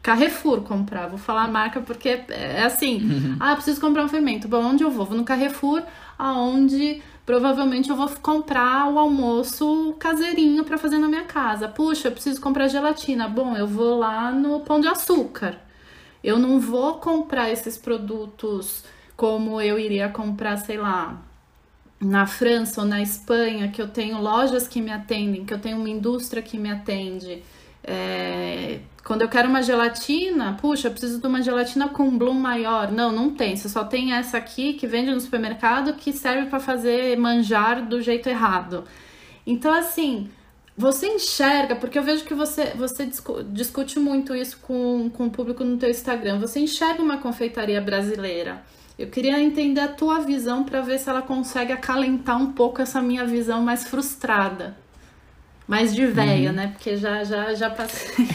Carrefour comprar. Vou falar a marca porque é assim. Uhum. Ah, preciso comprar um fermento. Bom, onde eu vou? Vou no Carrefour, aonde provavelmente eu vou comprar o almoço caseirinho para fazer na minha casa. Puxa, eu preciso comprar gelatina. Bom, eu vou lá no Pão de Açúcar. Eu não vou comprar esses produtos como eu iria comprar, sei lá, na França ou na Espanha, que eu tenho lojas que me atendem, que eu tenho uma indústria que me atende. É, quando eu quero uma gelatina, puxa, eu preciso de uma gelatina com bloom maior. Não, não tem. Você só tem essa aqui que vende no supermercado que serve para fazer manjar do jeito errado. Então, assim, você enxerga, porque eu vejo que você, você discute muito isso com, com o público no teu Instagram. Você enxerga uma confeitaria brasileira. Eu queria entender a tua visão para ver se ela consegue acalentar um pouco essa minha visão mais frustrada. Mais de véia, uhum. né? Porque já, já, já passei.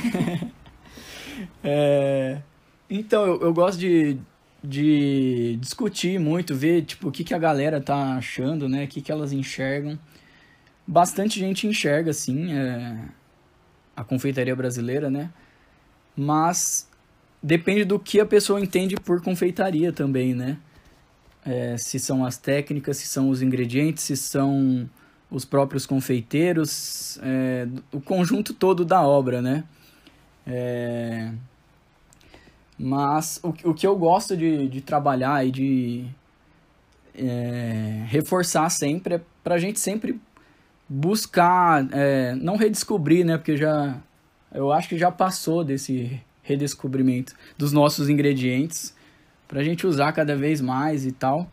é... Então, eu, eu gosto de, de discutir muito, ver tipo, o que, que a galera tá achando, né? O que, que elas enxergam. Bastante gente enxerga, assim, é... a confeitaria brasileira, né? Mas depende do que a pessoa entende por confeitaria também, né? É, se são as técnicas, se são os ingredientes, se são os próprios confeiteiros, é, o conjunto todo da obra, né? É, mas o, o que eu gosto de, de trabalhar e de é, reforçar sempre é para a gente sempre buscar, é, não redescobrir, né? Porque já eu acho que já passou desse redescobrimento dos nossos ingredientes para a gente usar cada vez mais e tal.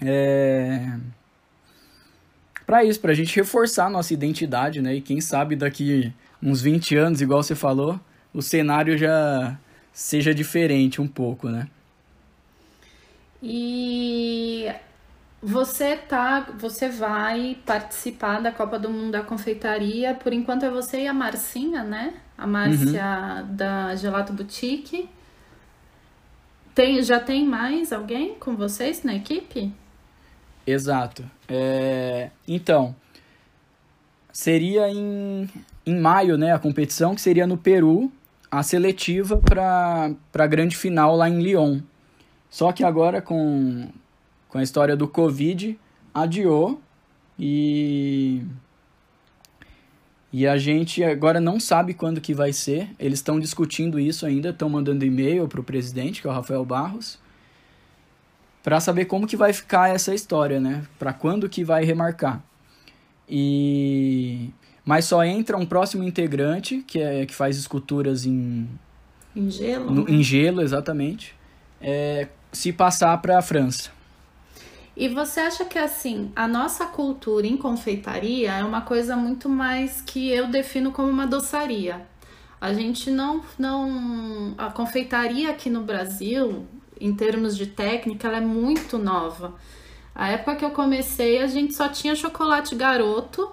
É, para isso, para a gente reforçar nossa identidade, né? E quem sabe daqui uns 20 anos, igual você falou, o cenário já seja diferente um pouco, né? E você tá, você vai participar da Copa do Mundo da Confeitaria. Por enquanto é você e a Marcinha, né? A Márcia uhum. da Gelato Boutique. Tem, já tem mais alguém com vocês na equipe? Exato. É, então, seria em, em maio, né, a competição, que seria no Peru, a seletiva para a grande final lá em Lyon. Só que agora, com, com a história do Covid, adiou e E a gente agora não sabe quando que vai ser. Eles estão discutindo isso ainda, estão mandando e-mail para o presidente, que é o Rafael Barros, para saber como que vai ficar essa história, né? Para quando que vai remarcar. E mas só entra um próximo integrante que é que faz esculturas em em gelo. No, né? Em gelo, exatamente. É, se passar para a França. E você acha que assim, a nossa cultura em confeitaria é uma coisa muito mais que eu defino como uma doçaria. A gente não não a confeitaria aqui no Brasil, em termos de técnica, ela é muito nova. A época que eu comecei, a gente só tinha chocolate garoto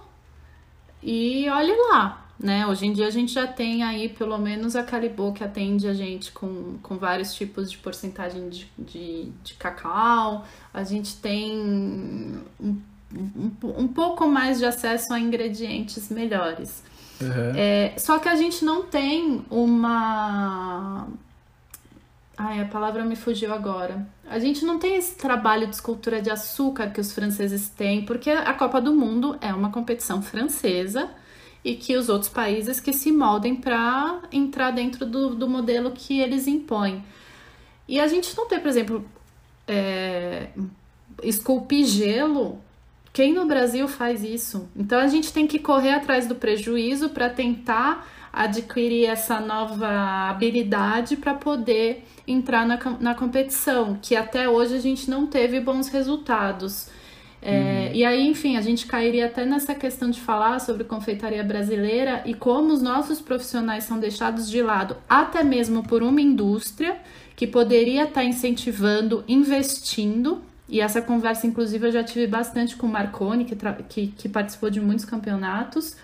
e olhe lá, né? Hoje em dia a gente já tem aí pelo menos a Calibô que atende a gente com, com vários tipos de porcentagem de, de, de cacau, a gente tem um, um, um, pouco mais de acesso a ingredientes melhores. Uhum. É, só que a gente não tem uma. Ai, a palavra me fugiu agora. A gente não tem esse trabalho de escultura de açúcar que os franceses têm, porque a Copa do Mundo é uma competição francesa e que os outros países que se moldem para entrar dentro do, do modelo que eles impõem. E a gente não tem, por exemplo, é, esculpir gelo. Quem no Brasil faz isso? Então a gente tem que correr atrás do prejuízo para tentar adquirir essa nova habilidade para poder entrar na, na competição, que até hoje a gente não teve bons resultados. É, uhum. E aí, enfim, a gente cairia até nessa questão de falar sobre confeitaria brasileira e como os nossos profissionais são deixados de lado, até mesmo por uma indústria que poderia estar tá incentivando, investindo. E essa conversa, inclusive, eu já tive bastante com o Marconi, que, que, que participou de muitos campeonatos.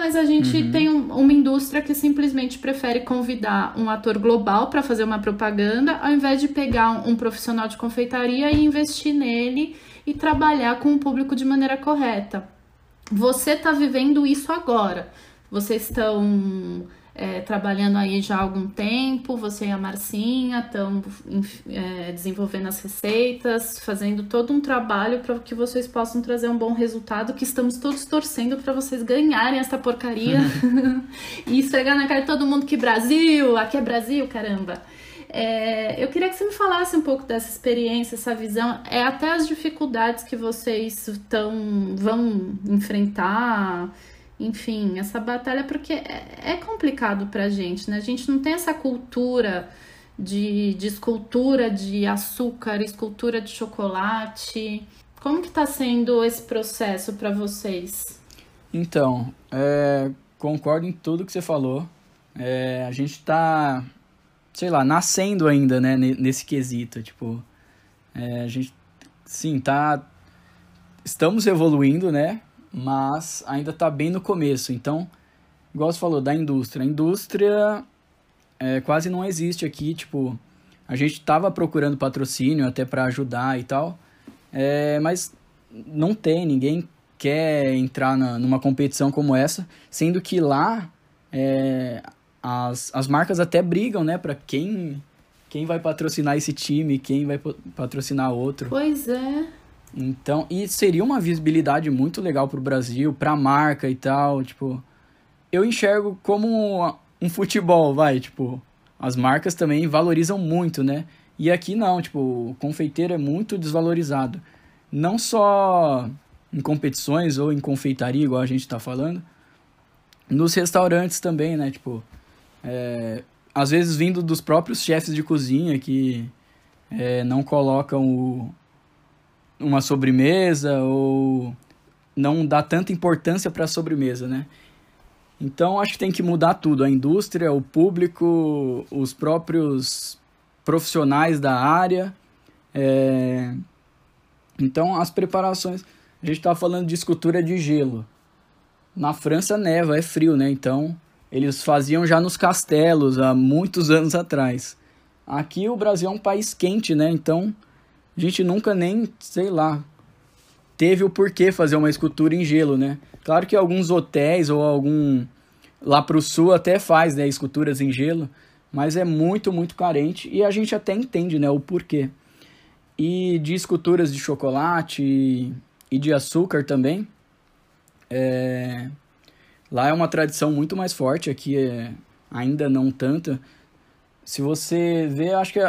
Mas a gente uhum. tem um, uma indústria que simplesmente prefere convidar um ator global para fazer uma propaganda, ao invés de pegar um, um profissional de confeitaria e investir nele e trabalhar com o público de maneira correta. Você está vivendo isso agora. Vocês estão é, trabalhando aí já há algum tempo, você e a Marcinha estão é, desenvolvendo as receitas, fazendo todo um trabalho para que vocês possam trazer um bom resultado, que estamos todos torcendo para vocês ganharem essa porcaria e esfregar na cara de todo mundo que Brasil, aqui é Brasil, caramba. É, eu queria que você me falasse um pouco dessa experiência, essa visão, é até as dificuldades que vocês tão, vão enfrentar, enfim, essa batalha, porque é, é complicado pra gente, né? A gente não tem essa cultura de, de escultura de açúcar, escultura de chocolate. Como que tá sendo esse processo para vocês? Então, é, concordo em tudo que você falou. É, a gente tá sei lá, nascendo ainda, né, nesse quesito, tipo, é, a gente, sim, tá, estamos evoluindo, né, mas ainda tá bem no começo, então, igual você falou, da indústria, a indústria é, quase não existe aqui, tipo, a gente tava procurando patrocínio até para ajudar e tal, é, mas não tem, ninguém quer entrar na, numa competição como essa, sendo que lá é, as, as marcas até brigam, né, para quem quem vai patrocinar esse time, quem vai patrocinar outro. Pois é. Então, e seria uma visibilidade muito legal pro Brasil, pra marca e tal, tipo, eu enxergo como um futebol, vai, tipo, as marcas também valorizam muito, né? E aqui não, tipo, o confeiteiro é muito desvalorizado. Não só em competições ou em confeitaria, igual a gente tá falando, nos restaurantes também, né? Tipo, é, às vezes vindo dos próprios chefes de cozinha que é, não colocam o, uma sobremesa ou não dá tanta importância para a sobremesa, né? Então acho que tem que mudar tudo, a indústria, o público, os próprios profissionais da área. É... Então as preparações, a gente está falando de escultura de gelo. Na França neva, é frio, né? Então eles faziam já nos castelos há muitos anos atrás. Aqui o Brasil é um país quente, né? Então a gente nunca nem, sei lá, teve o porquê fazer uma escultura em gelo, né? Claro que alguns hotéis ou algum lá pro sul até faz, né, esculturas em gelo, mas é muito, muito carente e a gente até entende, né, o porquê. E de esculturas de chocolate e, de açúcar também, é, Lá é uma tradição muito mais forte, aqui é ainda não tanta. Se você vê, acho que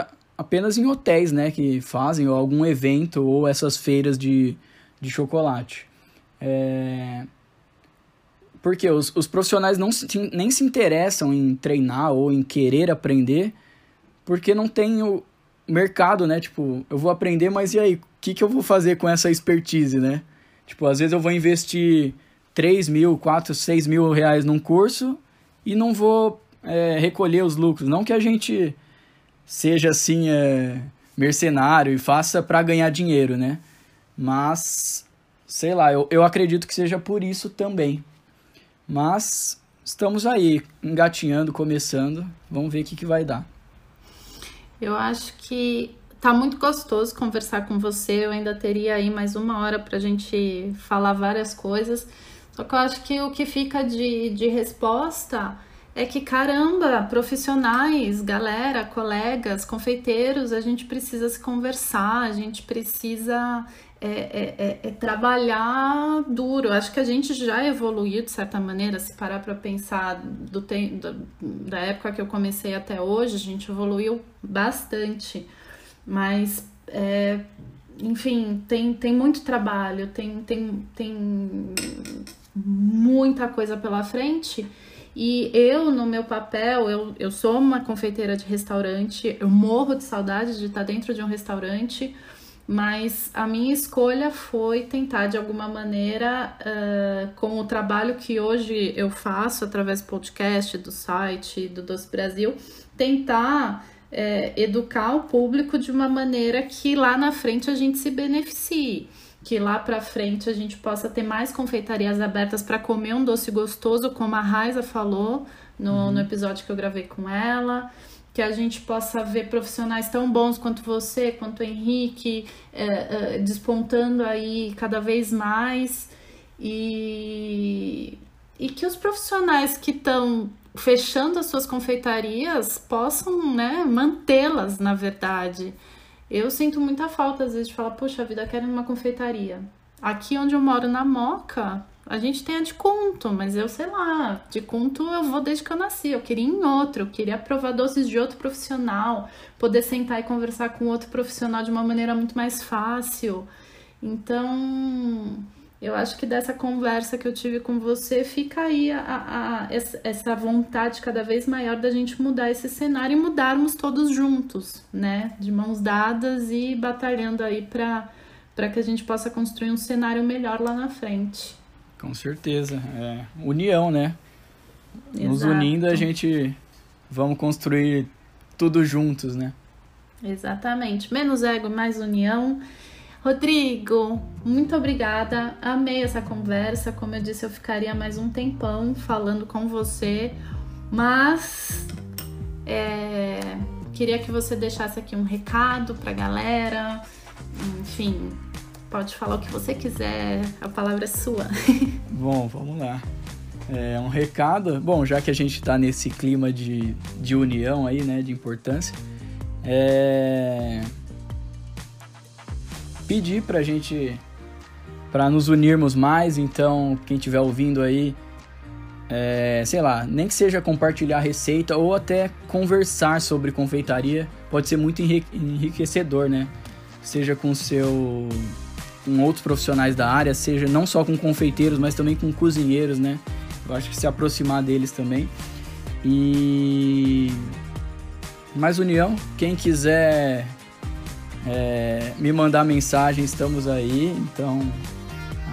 apenas em hotéis, né, que fazem ou algum evento ou essas feiras de, de chocolate. É... Porque os, os profissionais não se, nem se interessam em treinar ou em querer aprender, porque não tem o mercado, né? Tipo, eu vou aprender, mas e aí? O que, que eu vou fazer com essa expertise, né? Tipo, às vezes eu vou investir 3 mil, 4, 6 mil reais num curso e não vou é, recolher os lucros. Não que a gente seja assim é, mercenário e faça para ganhar dinheiro, né? Mas, sei lá, eu, eu acredito que seja por isso também. Mas estamos aí, engatinhando, começando. Vamos ver o que, que vai dar. Eu acho que tá muito gostoso conversar com você. Eu ainda teria aí mais uma hora para a gente falar várias coisas. Só que eu acho que o que fica de, de resposta é que caramba, profissionais, galera, colegas, confeiteiros, a gente precisa se conversar, a gente precisa é, é, é, é trabalhar duro. Acho que a gente já evoluiu de certa maneira, se parar para pensar do, do, da época que eu comecei até hoje, a gente evoluiu bastante, mas é, enfim, tem, tem muito trabalho, tem, tem, tem muita coisa pela frente. E eu, no meu papel, eu, eu sou uma confeiteira de restaurante, eu morro de saudade de estar dentro de um restaurante, mas a minha escolha foi tentar, de alguma maneira, uh, com o trabalho que hoje eu faço através do podcast, do site, do Doce Brasil, tentar educar o público de uma maneira que lá na frente a gente se beneficie que lá para frente a gente possa ter mais confeitarias abertas para comer um doce gostoso, como a Raiza falou no, uhum. no episódio que eu gravei com ela. Que a gente possa ver profissionais tão bons quanto você, quanto o Henrique, é, é, despontando aí cada vez mais. E, e que os profissionais que estão fechando as suas confeitarias possam né, mantê-las, na verdade. Eu sinto muita falta, às vezes, de falar, poxa vida, quero uma confeitaria. Aqui onde eu moro, na Moca, a gente tem a de conto, mas eu sei lá, de conto eu vou desde que eu nasci. Eu queria em outro, eu queria provar doces de outro profissional, poder sentar e conversar com outro profissional de uma maneira muito mais fácil. Então, eu acho que dessa conversa que eu tive com você fica aí a, a, essa vontade cada vez maior da gente mudar esse cenário e mudarmos todos juntos, né? De mãos dadas e batalhando aí para que a gente possa construir um cenário melhor lá na frente. Com certeza. É, união, né? Exato. Nos unindo a gente vamos construir tudo juntos, né? Exatamente. Menos ego, mais união. Rodrigo, muito obrigada. Amei essa conversa. Como eu disse, eu ficaria mais um tempão falando com você, mas é, queria que você deixasse aqui um recado para a galera. Enfim, pode falar o que você quiser, a palavra é sua. Bom, vamos lá. É um recado. Bom, já que a gente está nesse clima de, de união aí, né, de importância, é pedir pra gente para nos unirmos mais, então quem estiver ouvindo aí, é, sei lá, nem que seja compartilhar receita ou até conversar sobre confeitaria, pode ser muito enriquecedor, né? Seja com seu com outros profissionais da área, seja não só com confeiteiros, mas também com cozinheiros, né? Eu acho que se aproximar deles também. E mais união, quem quiser é, me mandar mensagem, estamos aí, então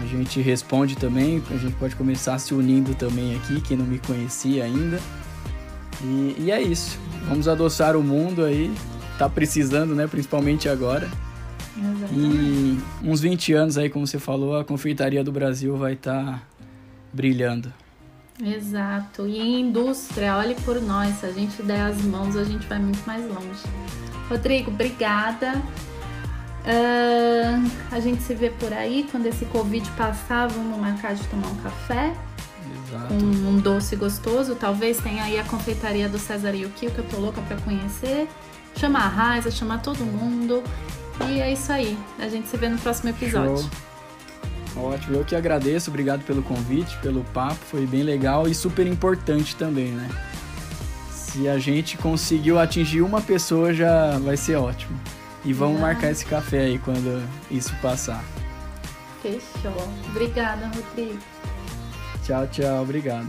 a gente responde também, a gente pode começar se unindo também aqui, quem não me conhecia ainda. E, e é isso, vamos adoçar o mundo aí, tá precisando, né, principalmente agora. Exatamente. E uns 20 anos aí, como você falou, a confeitaria do Brasil vai estar tá brilhando. Exato. E em indústria, olhe por nós, se a gente der as mãos, a gente vai muito mais longe. Rodrigo, obrigada. Uh, a gente se vê por aí. Quando esse Covid passar, vamos marcar de tomar um café. Exato. Com um doce gostoso. Talvez tenha aí a confeitaria do César Yuki, que eu tô louca pra conhecer. Chamar a Raiza, chamar todo mundo. E é isso aí. A gente se vê no próximo episódio. Show. Ótimo, eu que agradeço, obrigado pelo convite, pelo papo, foi bem legal e super importante também, né? Se a gente conseguiu atingir uma pessoa já vai ser ótimo. E vamos marcar esse café aí quando isso passar. Fechou. Obrigada, Rodrigo. Tchau, tchau, obrigado.